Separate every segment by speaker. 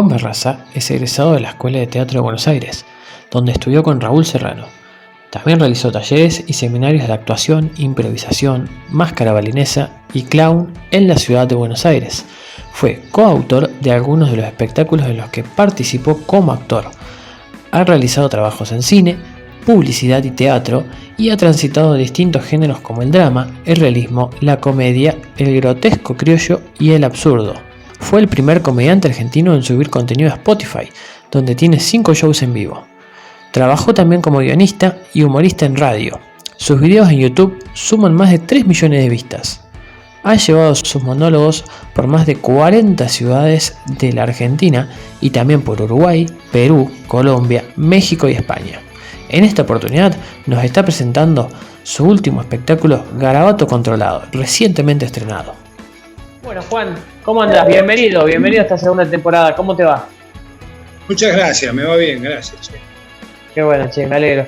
Speaker 1: Juan es egresado de la Escuela de Teatro de Buenos Aires, donde estudió con Raúl Serrano. También realizó talleres y seminarios de actuación, improvisación, máscara balinesa y clown en la ciudad de Buenos Aires. Fue coautor de algunos de los espectáculos en los que participó como actor. Ha realizado trabajos en cine, publicidad y teatro y ha transitado distintos géneros como el drama, el realismo, la comedia, el grotesco criollo y el absurdo. Fue el primer comediante argentino en subir contenido a Spotify, donde tiene 5 shows en vivo. Trabajó también como guionista y humorista en radio. Sus videos en YouTube suman más de 3 millones de vistas. Ha llevado sus monólogos por más de 40 ciudades de la Argentina y también por Uruguay, Perú, Colombia, México y España. En esta oportunidad nos está presentando su último espectáculo Garabato Controlado, recientemente estrenado.
Speaker 2: Bueno, Juan, ¿cómo andas? Bienvenido, bienvenido a esta segunda temporada. ¿Cómo te va?
Speaker 3: Muchas gracias, me va bien, gracias. Che.
Speaker 2: Qué bueno, che, me alegro.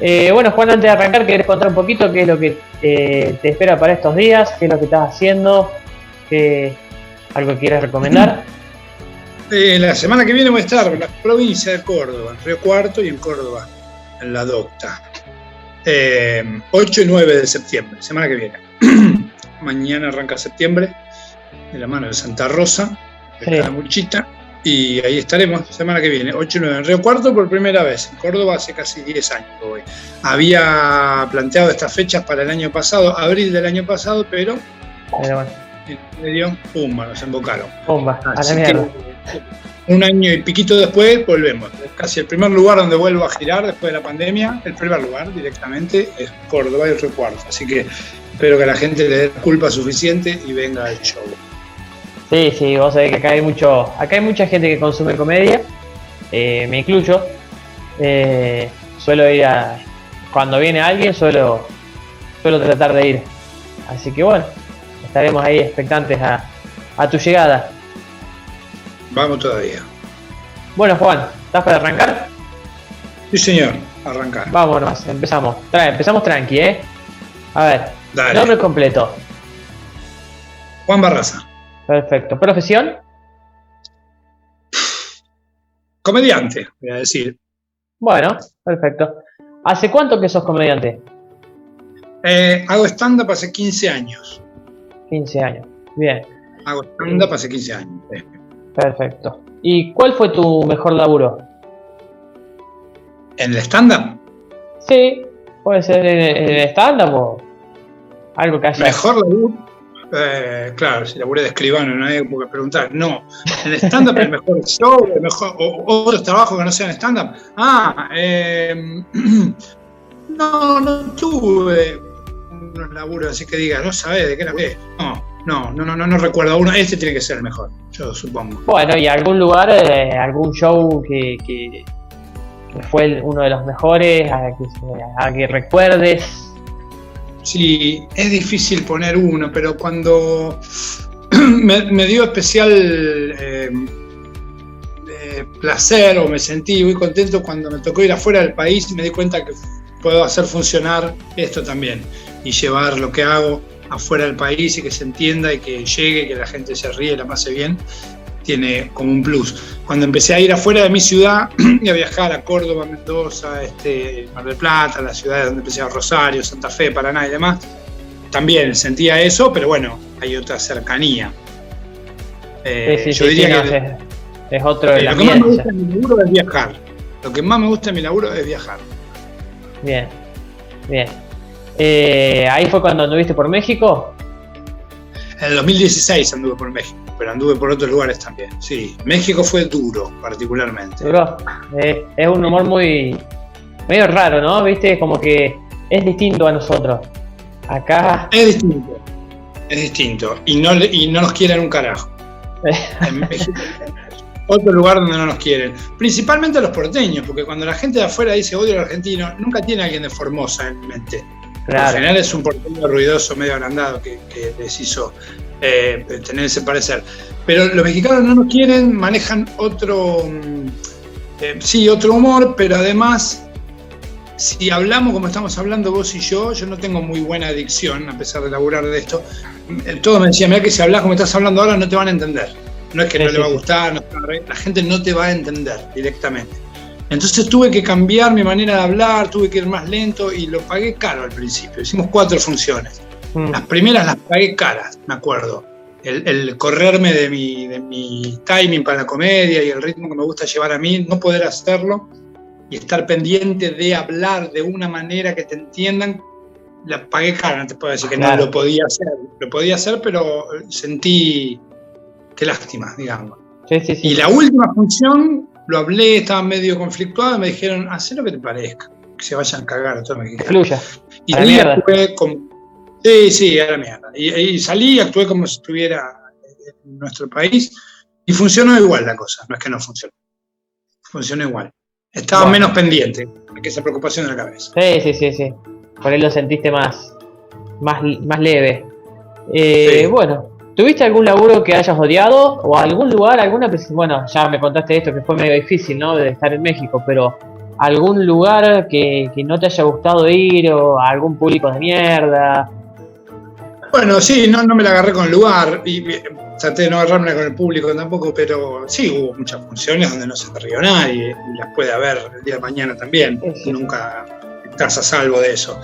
Speaker 2: Eh, bueno, Juan, antes de arrancar, ¿querés contar un poquito qué es lo que eh, te espera para estos días? ¿Qué es lo que estás haciendo? ¿Qué, ¿Algo que quieras recomendar?
Speaker 3: Eh, la semana que viene voy a estar en la provincia de Córdoba, en Río Cuarto y en Córdoba, en la Docta. 8 y 9 de septiembre, semana que viene. Mañana arranca septiembre, de la mano de Santa Rosa, de la Muchita y ahí estaremos semana que viene, 8 y 9 en Río Cuarto por primera vez. En Córdoba hace casi 10 años que voy. Había planteado estas fechas para el año pasado, abril del año pasado, pero, pero bueno. en medio, pumba, nos embocaron.
Speaker 2: Pumba, a la mierda.
Speaker 3: Un año y piquito después volvemos. Casi el primer lugar donde vuelvo a girar después de la pandemia, el primer lugar directamente es Córdoba y Río Cuarto. Así que espero que la gente le dé culpa suficiente y venga al show.
Speaker 2: Sí, sí, vos sabés que acá hay mucho, acá hay mucha gente que consume comedia, eh, me incluyo. Eh, suelo ir a. Cuando viene alguien, suelo, suelo tratar de ir. Así que bueno, estaremos ahí expectantes a, a tu llegada.
Speaker 3: Vamos todavía.
Speaker 2: Bueno, Juan, ¿estás para arrancar?
Speaker 3: Sí, señor, arrancar.
Speaker 2: Vámonos, empezamos. empezamos tranqui, ¿eh? A ver, nombre completo.
Speaker 3: Juan Barraza.
Speaker 2: Perfecto. ¿Profesión?
Speaker 3: Comediante, voy a decir.
Speaker 2: Bueno, perfecto. ¿Hace cuánto que sos comediante?
Speaker 3: Eh, hago stand-up hace 15 años.
Speaker 2: 15 años, bien.
Speaker 3: Hago stand-up hace 15 años.
Speaker 2: Perfecto. ¿Y cuál fue tu mejor laburo?
Speaker 3: ¿En el stand-up?
Speaker 2: Sí, puede ser en el stand-up o algo que haya.
Speaker 3: Mejor laburo. Eh, claro, si laburé de escribano, no hay que preguntar. No, el stand-up el mejor show, el mejor, o, otros trabajos que no sean stand-up. Ah, eh, no, no tuve unos laburos así que diga, no sabes de qué qué. No, no, no, no, no, recuerdo uno. Este tiene que ser el mejor, yo supongo.
Speaker 2: Bueno, y algún lugar, eh, algún show que, que, fue uno de los mejores, a que, a que recuerdes.
Speaker 3: Sí, es difícil poner uno, pero cuando me, dio especial eh, eh, placer o me sentí muy contento cuando me tocó ir afuera del país me di cuenta que puedo hacer funcionar esto también y llevar lo que hago afuera del país y que se entienda y que llegue, que la gente se ríe, la pase bien, tiene como un plus. Cuando empecé a ir afuera de mi ciudad y a viajar a Córdoba, Mendoza, este, Mar del Plata, las ciudades donde empecé a Rosario, Santa Fe, Paraná y demás, también sentía eso, pero bueno, hay otra cercanía.
Speaker 2: Eh, yo diría que es, otro
Speaker 3: eh, Lo que más me gusta de mi laburo es viajar. Lo que más me gusta de mi laburo es viajar.
Speaker 2: Bien, bien. Eh, ¿Ahí fue cuando anduviste por México?
Speaker 3: En el 2016 anduve por México, pero anduve por otros lugares también. Sí, México fue duro, particularmente.
Speaker 2: Duro. Eh, es un humor muy. medio raro, ¿no? Viste, como que es distinto a nosotros. Acá.
Speaker 3: Es distinto. Es distinto. Y no, y no nos quieren un carajo. en México. Otro lugar donde no nos quieren. Principalmente los porteños, porque cuando la gente de afuera dice odio al argentino, nunca tiene a alguien de Formosa en mente. En general es un porteño ruidoso, medio agrandado, que, les hizo eh, tener ese parecer. Pero los mexicanos no nos quieren, manejan otro, mm, eh, sí, otro humor, pero además, si hablamos como estamos hablando vos y yo, yo no tengo muy buena adicción, a pesar de laburar de esto. Eh, todos me decían, mira que si hablas como estás hablando ahora no te van a entender. No es que no le va a gustar, la gente no te va a entender directamente. Entonces tuve que cambiar mi manera de hablar, tuve que ir más lento y lo pagué caro al principio. Hicimos cuatro funciones. Mm. Las primeras las pagué caras, me acuerdo. El, correrme de mi, de mi timing para la comedia y el ritmo que me gusta llevar a mí, no poder hacerlo y estar pendiente de hablar de una manera que te entiendan, la pagué cara, no te puedo decir que no lo podía hacer. Lo podía hacer, pero sentí qué lástima, digamos. Y la última función lo hablé, estaba medio conflictuado, me dijeron, haz lo que te parezca, que se vayan a cagar. Todo me
Speaker 2: Fluya.
Speaker 3: Y ahí como. Sí, sí, a la mierda. Y, salí actué como si estuviera en nuestro país y funcionó igual la cosa, no es que no funcionó. Funcionó igual. Estaba menos pendiente que esa preocupación de la cabeza.
Speaker 2: Sí, sí, sí, sí. Por ahí lo sentiste más, más, más leve. Eh, bueno, ¿Tuviste algún laburo que hayas odiado o algún lugar, alguna bueno, ya me contaste esto que fue medio difícil, ¿no? De estar en México, pero algún lugar que, no te haya gustado ir o algún público de mierda.
Speaker 3: Bueno, sí, no, no me la agarré con el lugar y traté de no agarrarme con el público tampoco, pero sí hubo muchas funciones donde no se rió nadie y las puede haber el día de mañana también. Nunca estás a salvo de eso.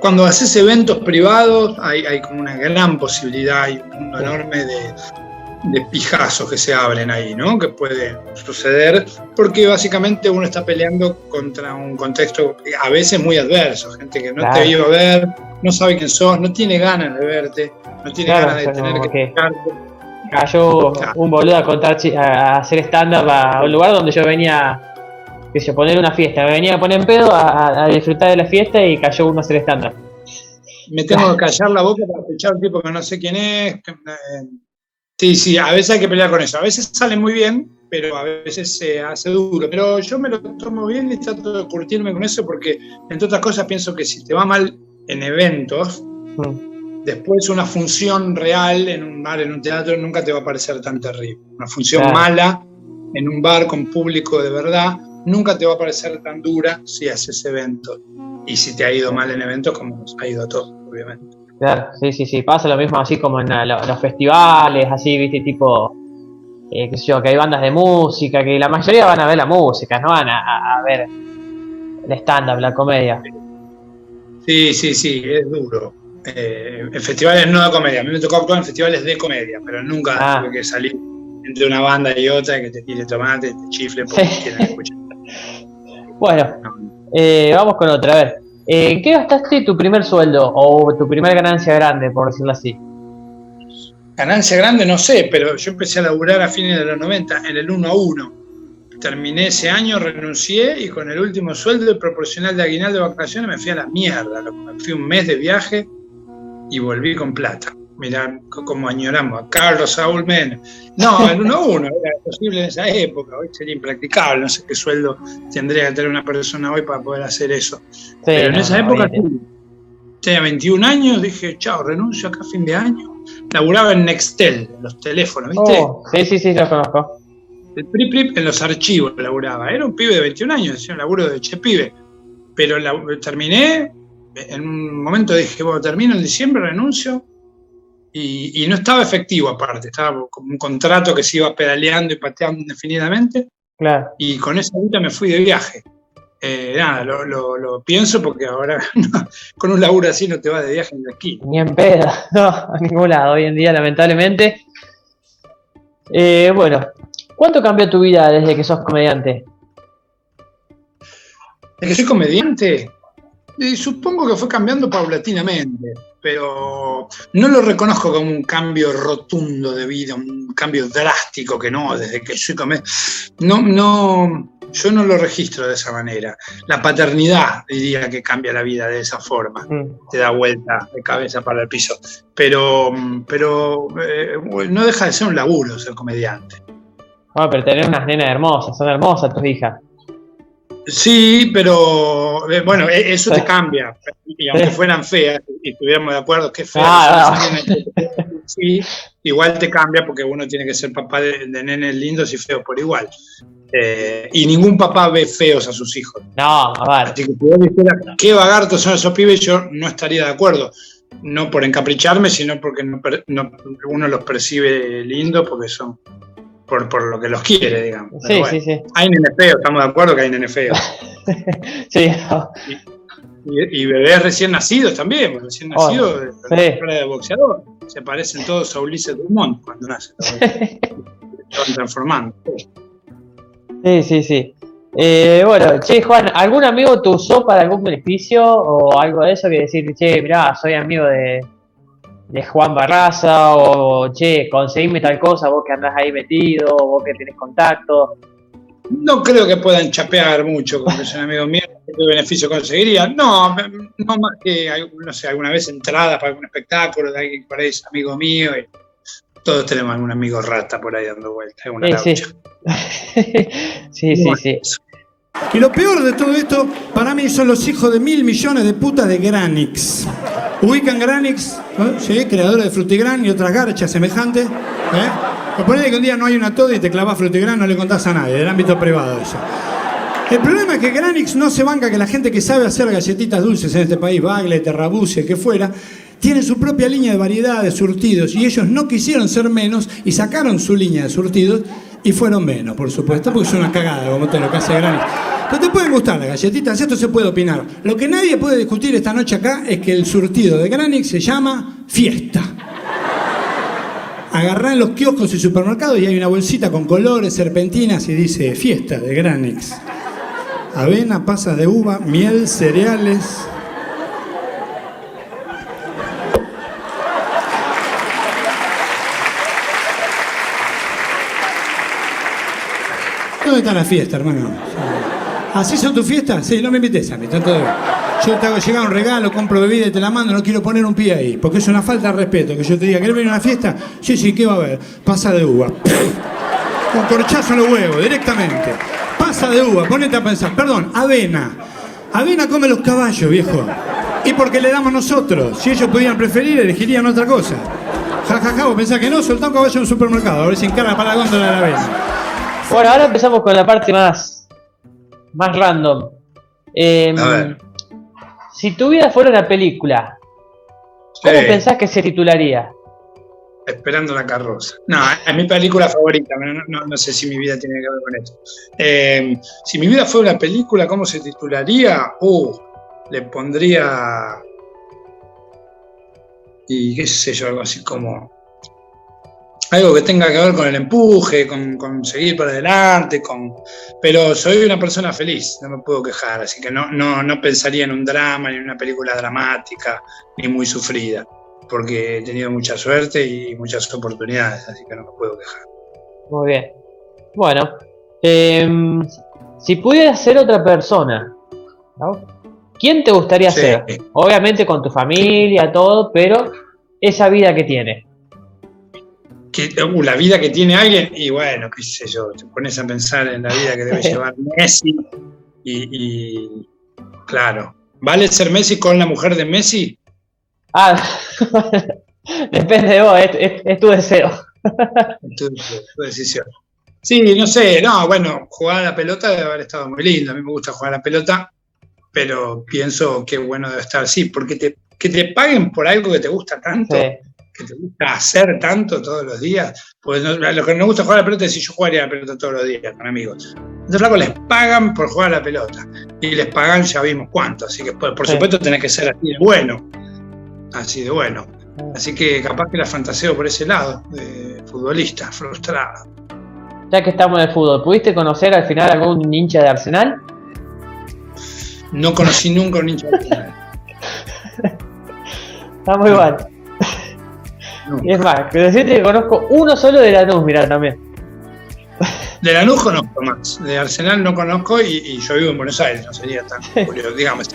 Speaker 3: Cuando haces eventos privados hay, como una gran posibilidad, hay un mundo enorme de, pijazos que se abren ahí, ¿no? Que puede suceder, porque básicamente uno está peleando contra un contexto a veces muy adverso, gente que no te iba a ver, no sabe quién sos, no tiene ganas de verte, no tiene ganas de tener que...
Speaker 2: Cayó un boludo a contar, a hacer stand-up a un lugar donde yo venía que se poner una fiesta. Me venía a poner en pedo a, disfrutar de la fiesta y cayó uno a ser estándar.
Speaker 3: Me tengo que callar la boca para escuchar un tipo que no sé quién es. Eh, sí, sí, a veces hay que pelear con eso. A veces sale muy bien, pero a veces se hace duro. Pero yo me lo tomo bien y trato de curtirme con eso porque, entre otras cosas, pienso que si te va mal en eventos, mm. después una función real en un bar, en un teatro, nunca te va a parecer tan terrible. Una función mala en un bar con público de verdad nunca te va a parecer tan dura si haces eventos. Y si te ha ido mal en eventos, como nos ha ido a todos, obviamente.
Speaker 2: Claro, sí, sí, sí. Pasa lo mismo así como en los festivales, así, viste, tipo, eh, qué sé yo, que hay bandas de música, que la mayoría van a ver la música, no van a, ver el stand-up, la comedia.
Speaker 3: Sí, sí, sí, es duro. Eh, en festivales no de comedia. A mí me tocó actuar en festivales de comedia, pero nunca ah. tuve que salir entre una banda y otra que te tire tomate, te chifle porque quieren escuchar.
Speaker 2: Bueno, eh, vamos con otra. A ver, eh, ¿qué gastaste tu primer sueldo o tu primera ganancia grande, por decirlo así?
Speaker 3: Ganancia grande no sé, pero yo empecé a laburar a fines de los 90 en el 1 a 1. Terminé ese año, renuncié y con el último sueldo proporcional de aguinaldo de vacaciones me fui a la mierda. Me fui un mes de viaje y volví con plata. Mirá cómo añoramos a Carlos Saúl Menem. No, el 1 a 1 era posible en esa época, hoy sería impracticable, no sé qué sueldo tendría que tener una persona hoy para poder hacer eso. Pero en esa época, tenía 21 años, dije, chao, renuncio acá a fin de año. Laburaba en Nextel, en los teléfonos, ¿viste?
Speaker 2: Oh, sí, sí, sí, lo conozco.
Speaker 3: El PRIP en los archivos laburaba. Era un pibe de 21 años, decía un laburo de che pibe. Pero terminé, en un momento dije, bueno, termino en diciembre, renuncio y, no estaba efectivo aparte, estaba como un contrato que se iba pedaleando y pateando indefinidamente.
Speaker 2: Claro.
Speaker 3: Y con esa vida me fui de viaje. Eh, nada, lo, pienso porque ahora con un laburo así no te vas de viaje ni de aquí.
Speaker 2: Ni en pedo, no, a ningún lado hoy en día, lamentablemente. Eh, bueno, ¿cuánto cambió tu vida desde que sos comediante?
Speaker 3: ¿Desde que soy comediante? Supongo que fue cambiando paulatinamente, pero no lo reconozco como un cambio rotundo de vida, un cambio drástico que no, desde que soy comediante. No, no, yo no lo registro de esa manera. La paternidad diría que cambia la vida de esa forma, mm. te da vuelta de cabeza para el piso. Pero, pero eh, no deja de ser un laburo ser comediante.
Speaker 2: Bueno, pero tener unas nenas hermosas, son hermosas tus hijas.
Speaker 3: Sí, pero eh, bueno, e, eso te cambia. Y aunque fueran feas y estuviéramos de acuerdo que feas, ah, sí, igual te cambia porque uno tiene que ser papá de, nenes lindos y feos por igual. Eh, y ningún papá ve feos a sus hijos.
Speaker 2: No, ver.
Speaker 3: Así que si vos qué vagartos son esos pibes, yo no estaría de acuerdo. no por encapricharme, sino porque uno los percibe lindo porque son por, por lo que los quiere, digamos.
Speaker 2: Sí, sí, sí.
Speaker 3: Hay nene feo, estamos de acuerdo que hay nene feo.
Speaker 2: sí.
Speaker 3: Y, bebés recién nacidos también, recién nacidos de, de boxeador. Se parecen todos a Ulises Dumont cuando nacen. Se van transformando.
Speaker 2: Sí, sí, sí. Eh, bueno, che, Juan, ¿algún amigo te usó para algún beneficio o algo de eso que decir, che, mirá, soy amigo de, de Juan Barraza o che, conseguime tal cosa, vos que andás ahí metido, vos que tenés contacto.
Speaker 3: No creo que puedan chapear mucho con que son amigos míos, qué beneficio conseguiría. No, no más que, no sé, alguna vez entradas para algún espectáculo de alguien que parece amigo mío y todos tenemos algún amigo rata por ahí dando vueltas.
Speaker 2: Sí, sí. sí, sí,
Speaker 4: Y lo peor de todo esto, para mí, son los hijos de mil millones de putas de Granix. ¿Ubican Granix? ¿Eh? Sí, creadores de Frutigran y otras garchas semejantes. ¿Eh? Ponele que un día no hay una todo y te clavas Frutigran, no le contás a nadie, del ámbito privado eso. El problema es que Granix no se banca que la gente que sabe hacer galletitas dulces en este país, Bagle, Terrabuce, que fuera, tiene su propia línea de variedad de surtidos y ellos no quisieron ser menos y sacaron su línea de surtidos y fueron menos, por supuesto, porque es una cagada como todo lo que hace Granix. Pero te pueden gustar las galletitas, esto se puede opinar. Lo que nadie puede discutir esta noche acá es que el surtido de Granix se llama fiesta. Agarrá en los kioscos y supermercados y hay una bolsita con colores, serpentinas y dice fiesta de Granix. Avena, pasas de uva, miel, cereales, ¿Dónde está la fiesta, hermano? ¿Así son tus fiestas? Sí, no me invites a mí, está todo bien. Yo te hago llegar un regalo, compro bebida y te la mando, no quiero poner un pie ahí, porque es una falta de respeto que yo te diga, ¿querés venir a una fiesta? Sí, sí, ¿qué va a haber? Pasa de uva. Con corchazo en los huevos, directamente. Pasa de uva, ponete a pensar. Perdón, avena. Avena come los caballos, viejo. Y porque le damos nosotros. Si ellos pudieran preferir, elegirían otra cosa. Ja, ja, ja, vos pensás que no, soltá un caballo en un supermercado, a ver si encarga para la góndola de la avena.
Speaker 2: Bueno, ahora empezamos con la parte más, más random. Em, a ver. Si tu vida fuera una película, ¿cómo pensás que se titularía?
Speaker 3: Esperando la carroza. No, es mi película favorita, no, no, sé si mi vida tiene que ver con esto. Em, si mi vida fuera una película, ¿cómo se titularía? Uh, le pondría. Y qué sé yo, algo así como algo que tenga que ver con el empuje, con, seguir para adelante, con... pero soy una persona feliz, no me puedo quejar, así que no, no, no pensaría en un drama, ni en una película dramática, ni muy sufrida, porque he tenido mucha suerte y muchas oportunidades, así que no me puedo quejar.
Speaker 2: Muy bien. Bueno, em, si pudieras ser otra persona, ¿quién te gustaría ser? Obviamente con tu familia, todo, pero esa vida que tiene
Speaker 3: uh, la vida que tiene alguien, y bueno, qué sé yo, te pones a pensar en la vida que debe llevar Messi, y, claro, ¿vale ser Messi con la mujer de Messi?
Speaker 2: Ah, depende de vos, es, tu deseo.
Speaker 3: tu, tu, decisión. Sí, no sé, no, bueno, jugar a la pelota debe haber estado muy lindo, a mí me gusta jugar a la pelota, pero pienso que bueno debe estar, sí, porque te, que te paguen por algo que te gusta tanto que te gusta hacer tanto todos los días. Pues lo que nos gusta jugar a la pelota es si yo jugaría a la pelota todos los días con amigos. Entonces, les pagan por jugar a la pelota. Y les pagan, ya vimos cuánto. Así que, por, supuesto, tenés que ser así de bueno. Así de bueno. Así que capaz que la fantaseo por ese lado, de futbolista, frustrado.
Speaker 2: Ya que estamos en el fútbol, ¿pudiste conocer al final algún hincha de Arsenal?
Speaker 3: No conocí nunca un hincha de Arsenal.
Speaker 2: Está muy Y es más, que decirte que conozco uno solo de Lanús, mirá también.
Speaker 3: De Lanús conozco más, de Arsenal no conozco y, yo vivo en Buenos Aires, no sería tan curioso. Digamos,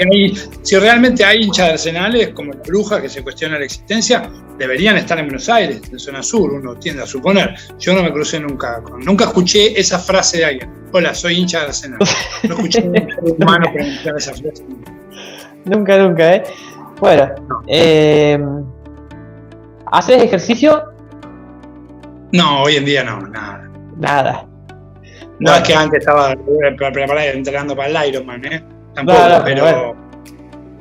Speaker 3: si, realmente hay hinchas de Arsenales como la bruja que se cuestiona la existencia, deberían estar en Buenos Aires, en zona sur, uno tiende a suponer. Yo no me crucé nunca, nunca escuché esa frase de alguien. Hola, soy hincha de Arsenal. No escuché un humano pronunciar esa frase.
Speaker 2: Nunca, nunca, ¿eh? Bueno, eh, ¿Haces ejercicio?
Speaker 3: No, hoy en día no, nada.
Speaker 2: Nada.
Speaker 3: No es que antes estaba preparado entrenando para el Ironman, ¿eh? Tampoco, pero,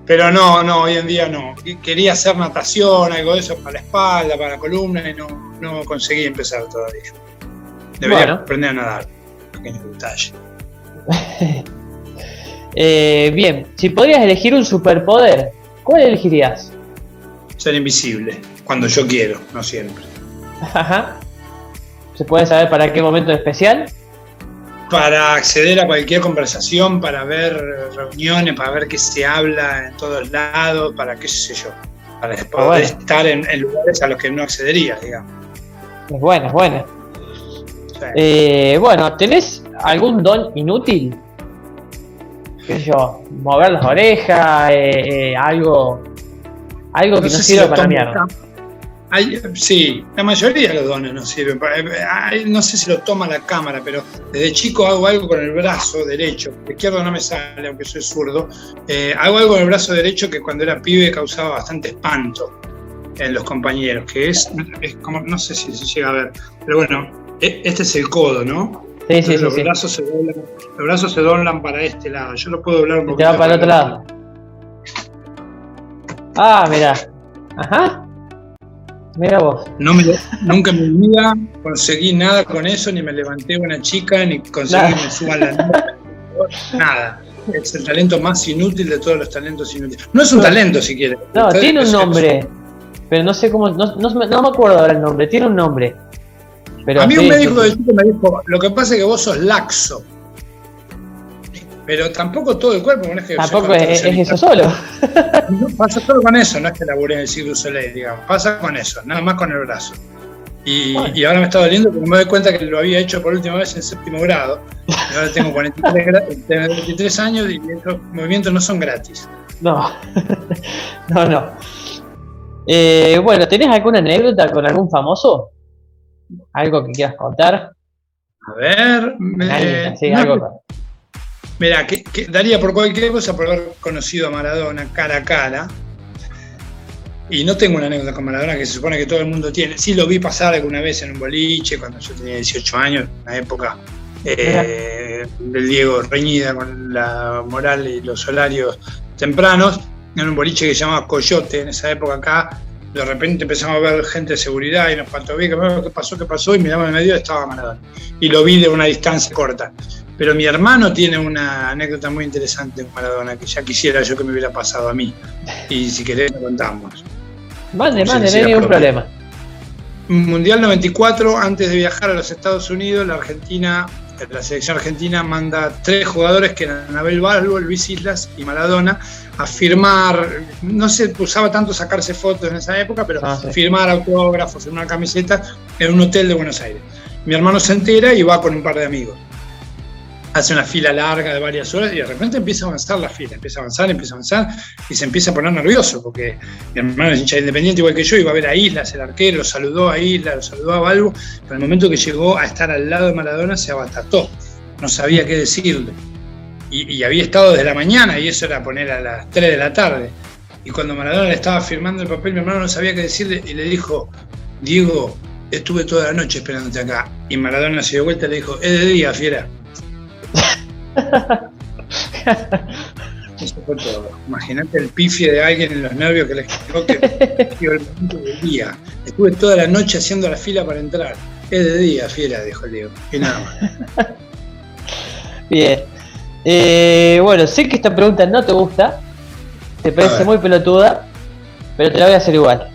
Speaker 3: Pero no, no, hoy en día no. Quería hacer natación, algo de eso para la espalda, para la columna y no, no conseguí empezar todavía. Debería
Speaker 2: Bueno.
Speaker 3: aprender a nadar. Pequeño detalle.
Speaker 2: Eh, bien, si podrías elegir un superpoder, ¿cuál elegirías?
Speaker 3: Ser invisible, cuando yo quiero, no siempre.
Speaker 2: Ajá. ¿Se puede saber para qué momento en especial?
Speaker 3: Para acceder a cualquier conversación, para ver reuniones, para ver qué se habla en todos lados, para qué sé yo. Para poder
Speaker 2: Ah, bueno.
Speaker 3: estar en, en lugares a los que no accedería, digamos.
Speaker 2: Es buena, es buena.
Speaker 3: Sí.
Speaker 2: Eh, bueno, ¿tenés algún don inútil? ¿Qué sé yo? Mover las orejas, eh, eh, algo, algo que no,
Speaker 3: sé si
Speaker 2: para mierda.
Speaker 3: Hay- sí, la mayoría de los dones no sirven. eh, No sé si lo toma la cámara, pero desde chico hago algo con el brazo derecho. El izquierdo no me sale, aunque soy zurdo. Eh, hago algo con el brazo derecho que cuando era pibe causaba bastante espanto en los compañeros, que es, es como, no sé si se llega a ver, pero bueno, e- este es el codo, ¿no?
Speaker 2: Sí, sí,
Speaker 3: Entonces
Speaker 2: sí.
Speaker 3: los,
Speaker 2: sí.
Speaker 3: Brazos se doblan, los brazos se doblan para este lado. Yo lo puedo doblar un
Speaker 2: Y te
Speaker 3: poquito.
Speaker 2: va para el otro lado. Ah, mira. Ajá. Mira vos.
Speaker 3: No me, nunca en mi vida conseguí nada con eso, ni me levanté una chica, ni conseguí
Speaker 2: Nada.
Speaker 3: que me suban la nota, nada. Es el talento más inútil de todos los talentos inútiles. No es un talento si quieres.
Speaker 2: No, tiene un nombre. Pero no sé cómo. No, no, no me acuerdo ahora el nombre. Tiene un nombre. Pero
Speaker 3: A mí
Speaker 2: sí,
Speaker 3: un médico de chico me dijo, lo que pasa es que vos sos laxo. Pero tampoco todo el cuerpo, no es que
Speaker 2: Tampoco es, es eso solo.
Speaker 3: No, pasa solo con eso, no es que laburé en el Cirque du Soleil, digamos. Pasa con eso, nada más con el brazo. Y,
Speaker 2: Bueno.
Speaker 3: y ahora me está doliendo porque me doy cuenta que lo había hecho por última vez en séptimo grado. Y ahora tengo 43, gra- tengo 23 años y estos movimientos no son gratis.
Speaker 2: No. no, no. Eh, bueno, ¿tenés alguna anécdota con algún famoso? ¿Algo que quieras contar?
Speaker 3: A ver, me-
Speaker 2: sí,
Speaker 3: no,
Speaker 2: algo.
Speaker 3: Mira, que, que daría por cualquier cosa por haber conocido a Maradona cara a cara. Y no tengo una anécdota con Maradona que se supone que todo el mundo tiene. Sí lo vi pasar alguna vez en un boliche cuando yo tenía 18 años, una época eh, del Diego reñida con la moral y los horarios tempranos, en un boliche que se llamaba Coyote en esa época acá. De repente empezamos a ver gente de seguridad y nos faltó bien, ¿qué pasó? ¿Qué pasó? Y miramos en medio y estaba Maradona. Y lo vi de una distancia corta. Pero mi hermano tiene una anécdota muy interesante con Maradona, que ya quisiera yo que me hubiera pasado a mí. Y si querés lo contamos.
Speaker 2: Mande, mande, no hay ningún problema.
Speaker 3: Mundial 94, antes de viajar a los Estados Unidos, la Argentina, la selección argentina manda tres jugadores que eran Anabel Balbo, Luis Islas y Maradona a firmar, no se usaba tanto sacarse fotos en esa época, pero
Speaker 2: Ah, sí.
Speaker 3: firmar autógrafos, firmar camisetas en un hotel de Buenos Aires. Mi hermano se entera y va con un par de amigos. Hace una fila larga de varias horas y de repente empieza a avanzar la fila, empieza a avanzar, empieza a avanzar y se empieza a poner nervioso porque mi hermano es hincha de independiente igual que yo, iba a ver a Islas, el arquero, lo saludó a Islas, lo saludó a Balbo, pero al momento que llegó a estar al lado de Maradona se abatató, no sabía qué decirle. Y, y había estado desde la mañana y eso era poner a las 3 de la tarde. Y cuando Maradona le estaba firmando el papel, mi hermano no sabía qué decirle y le dijo, Diego, estuve toda la noche esperándote acá. Y Maradona se dio vuelta y le dijo, es de día, fiera. Eso fue todo. Imagínate el pifie de alguien en los nervios que le explicó que el momento del día. Estuve toda la noche haciendo la fila para entrar. Es de día, fiera, dijo el Diego. Y nada más.
Speaker 2: Bien. Eh, bueno, sé que esta pregunta no te gusta, te parece muy pelotuda, pero te la voy a hacer igual.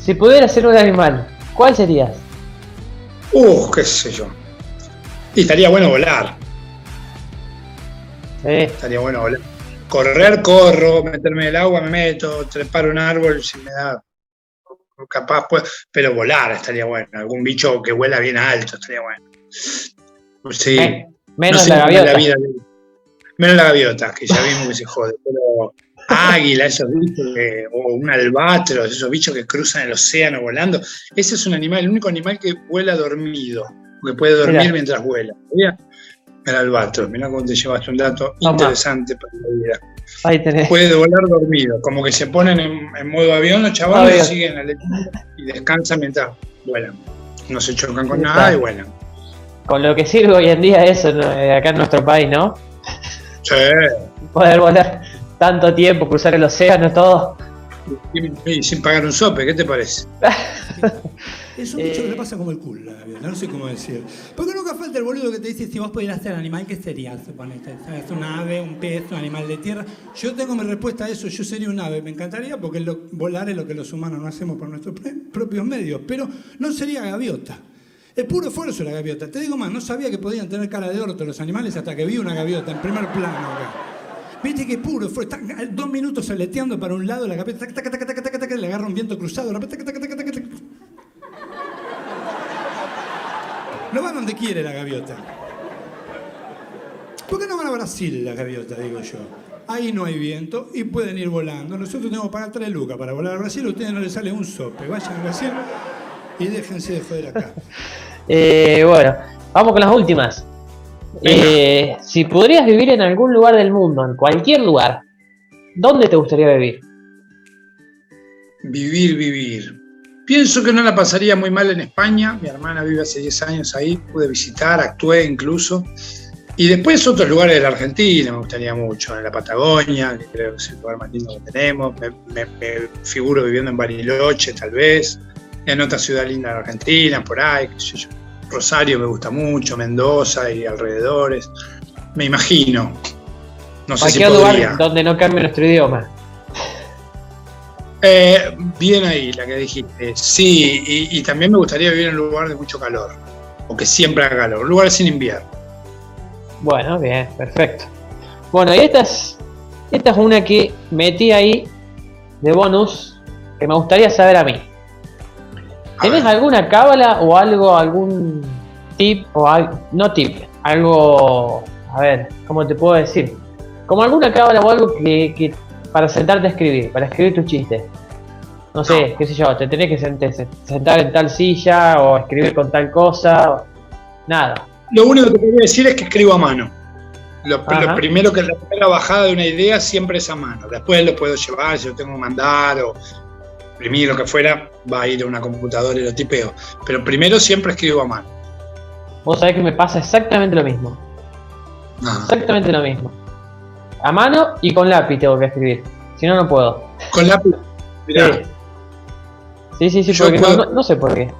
Speaker 2: Si pudieras ser un animal, ¿cuál serías?
Speaker 3: Uh, qué sé yo. Y estaría bueno volar.
Speaker 2: Eh,
Speaker 3: Estaría bueno volar. Correr, corro, meterme en el agua, me meto, trepar un árbol si me da capaz, pues, pero volar estaría bueno. Algún bicho que vuela bien alto estaría bueno. Sí.
Speaker 2: eh, menos
Speaker 3: No sé
Speaker 2: la gaviota.
Speaker 3: vida Menos la gaviota, que ya vimos que se jode. Pero águila, esos bichos, que- o un albatros, esos bichos que cruzan el océano volando. Ese es un animal, el único animal que vuela dormido, que puede dormir mientras vuela. El albatros, mirá cómo te llevaste un dato
Speaker 2: Toma.
Speaker 3: interesante para la vida.
Speaker 2: Ahí tenés.
Speaker 3: Puede volar dormido, como que se ponen en, en modo avión los chavales
Speaker 2: Avión.
Speaker 3: y siguen aletiendo y descansan mientras vuelan. No se chocan con nada y vuelan.
Speaker 2: Con lo que sirve hoy en día eso. Eh, acá en nuestro país, ¿no?
Speaker 3: Sí,
Speaker 2: Poder volar. tanto tiempo, cruzar el océano, todo.
Speaker 3: Y sin pagar un sope, ¿qué te parece?
Speaker 4: Es un bicho que le pasa como el culo, no sé cómo decir. Porque nunca falta el boludo que te dice, si vos pudieras ser animal, ¿qué serías? Suponete, ¿sabes? Un ave, un pez, un animal de tierra. Yo tengo mi respuesta a eso, yo sería un ave. Me encantaría porque lo- volar es lo que los humanos no hacemos por nuestros propios medios. Pero no sería gaviota. Es puro esfuerzo la gaviota. Te digo más, no sabía que podían tener cara de orto los animales hasta que vi una gaviota en primer plano acá. Viste que puro fue, está dos minutos aleteando para un lado, la gaviota, tac, tac, tac, tac, tac, tac, le agarra un viento cruzado, de repente, tac, tac, tac, tac, tac. No va donde quiere la gaviota. ¿Por qué no van a Brasil la gaviota, digo yo? Ahí no hay viento y pueden ir volando. Nosotros tenemos que pagar 3 lucas para volar a Brasil, a ustedes no les sale un sope. Vayan a Brasil y déjense de joder acá.
Speaker 2: Eh, bueno, vamos con las últimas. Eh, si podrías vivir en algún lugar del mundo, en cualquier lugar, ¿dónde te gustaría vivir?
Speaker 3: Vivir, vivir. Pienso que no la pasaría muy mal en España. Mi hermana vive hace 10 años ahí, pude visitar, actué incluso. Y después otros lugares de la Argentina, me gustaría mucho, en la Patagonia, que creo que es el lugar más lindo que tenemos. Me, me- me figuro viviendo en Bariloche, tal vez, en otra ciudad linda de la Argentina, por ahí, qué sé yo. Rosario me gusta mucho, Mendoza y alrededores. Me imagino. No sé si podría.
Speaker 2: lugar donde no cambie nuestro idioma.
Speaker 3: Eh, bien ahí la que dijiste. Sí, y, y también me gustaría vivir en un lugar de mucho calor. O que siempre haga calor. Un lugar sin invierno.
Speaker 2: Bueno, bien, perfecto. Bueno, y esta es, esta es una que metí ahí de bonus que me gustaría saber a mí.
Speaker 3: A
Speaker 2: ¿Tenés
Speaker 3: ver.
Speaker 2: alguna cábala o algo, algún tip o algo, no tip, algo, a ver, ¿cómo te puedo decir? Como alguna cábala o algo que, que para sentarte a escribir, para escribir tus chistes. No sé, qué sé yo, te tenés que sent- sentar en tal silla o escribir con tal cosa. Nada.
Speaker 3: Lo único que te quería decir es que escribo a mano. Lo, primero que la primera bajada de una idea siempre es a mano. Después lo puedo llevar, si lo tengo que mandar o imprimir lo que fuera, va a ir a una computadora y lo tipeo. Pero primero siempre escribo a mano.
Speaker 2: Vos sabés que me pasa exactamente lo mismo.
Speaker 3: Ah.
Speaker 2: Exactamente lo mismo. A mano y con lápiz tengo que escribir. Si no, no puedo.
Speaker 3: Con lápiz. mirá,
Speaker 2: Sí. Sí, sí, sí, porque no,
Speaker 3: puedo-
Speaker 2: no- no sé por qué.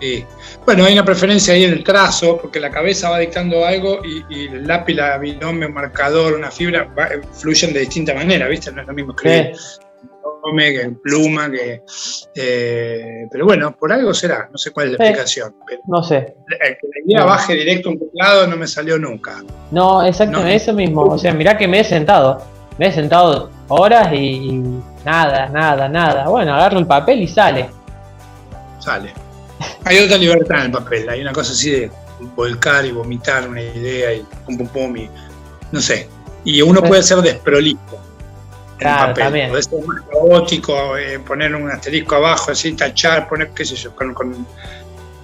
Speaker 3: Sí. Bueno, hay una preferencia ahí en el trazo, porque la cabeza va dictando algo y, y el lápiz, la binomio, marcador, una fibra, va- fluyen de distinta manera, ¿viste? No es lo mismo escribir binomio que pluma, que. eh, pero bueno, por algo será, no sé cuál es la
Speaker 2: Sí.
Speaker 3: explicación. Pero
Speaker 2: No sé.
Speaker 3: que la idea baje directo a un teclado no me salió nunca.
Speaker 2: No, exactamente,
Speaker 3: No.
Speaker 2: eso mismo. O sea, mirá que me he sentado. Me he sentado horas y, nada, nada, nada. Bueno, agarro el papel y sale.
Speaker 3: Sale. Hay otra libertad en el papel, hay una cosa así de volcar y vomitar una idea y pum pum pum y no sé. Y uno puede ser desprolijo
Speaker 2: Claro,
Speaker 3: el papel.
Speaker 2: también.
Speaker 3: Puede ser más caótico, eh, poner un asterisco abajo, así, tachar, poner, qué sé yo, con, con-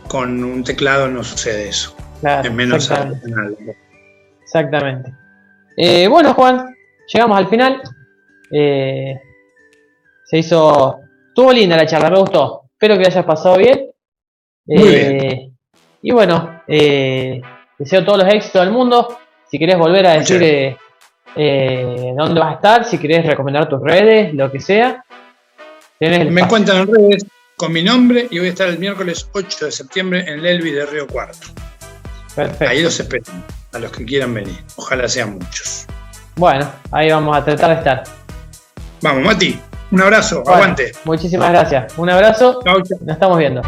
Speaker 3: con un teclado no sucede eso.
Speaker 2: Claro,
Speaker 3: Es menos
Speaker 2: exactamente.
Speaker 3: artesanal.
Speaker 2: exactamente. Eh, bueno, Juan, llegamos al final. Eh, se hizo. Estuvo linda la charla, me gustó. Espero que la hayas pasado bien.
Speaker 3: Muy
Speaker 2: Eh, Y bueno, deseo todos los éxitos del mundo. Si querés volver a
Speaker 3: Muchas
Speaker 2: decir eh, dónde vas a estar, si querés recomendar tus redes, lo que sea.
Speaker 3: Me encuentran en redes con mi nombre y voy a estar el miércoles 8 de septiembre en el Elvis de Río Cuarto.
Speaker 2: Perfecto.
Speaker 3: Ahí los espero, a los que quieran venir. Ojalá sean muchos.
Speaker 2: Bueno, ahí vamos a tratar de estar.
Speaker 3: Vamos, Mati, un abrazo,
Speaker 2: Bueno,
Speaker 3: aguante.
Speaker 2: Muchísimas gracias. Un abrazo.
Speaker 3: Chau, chau.
Speaker 2: Nos estamos viendo.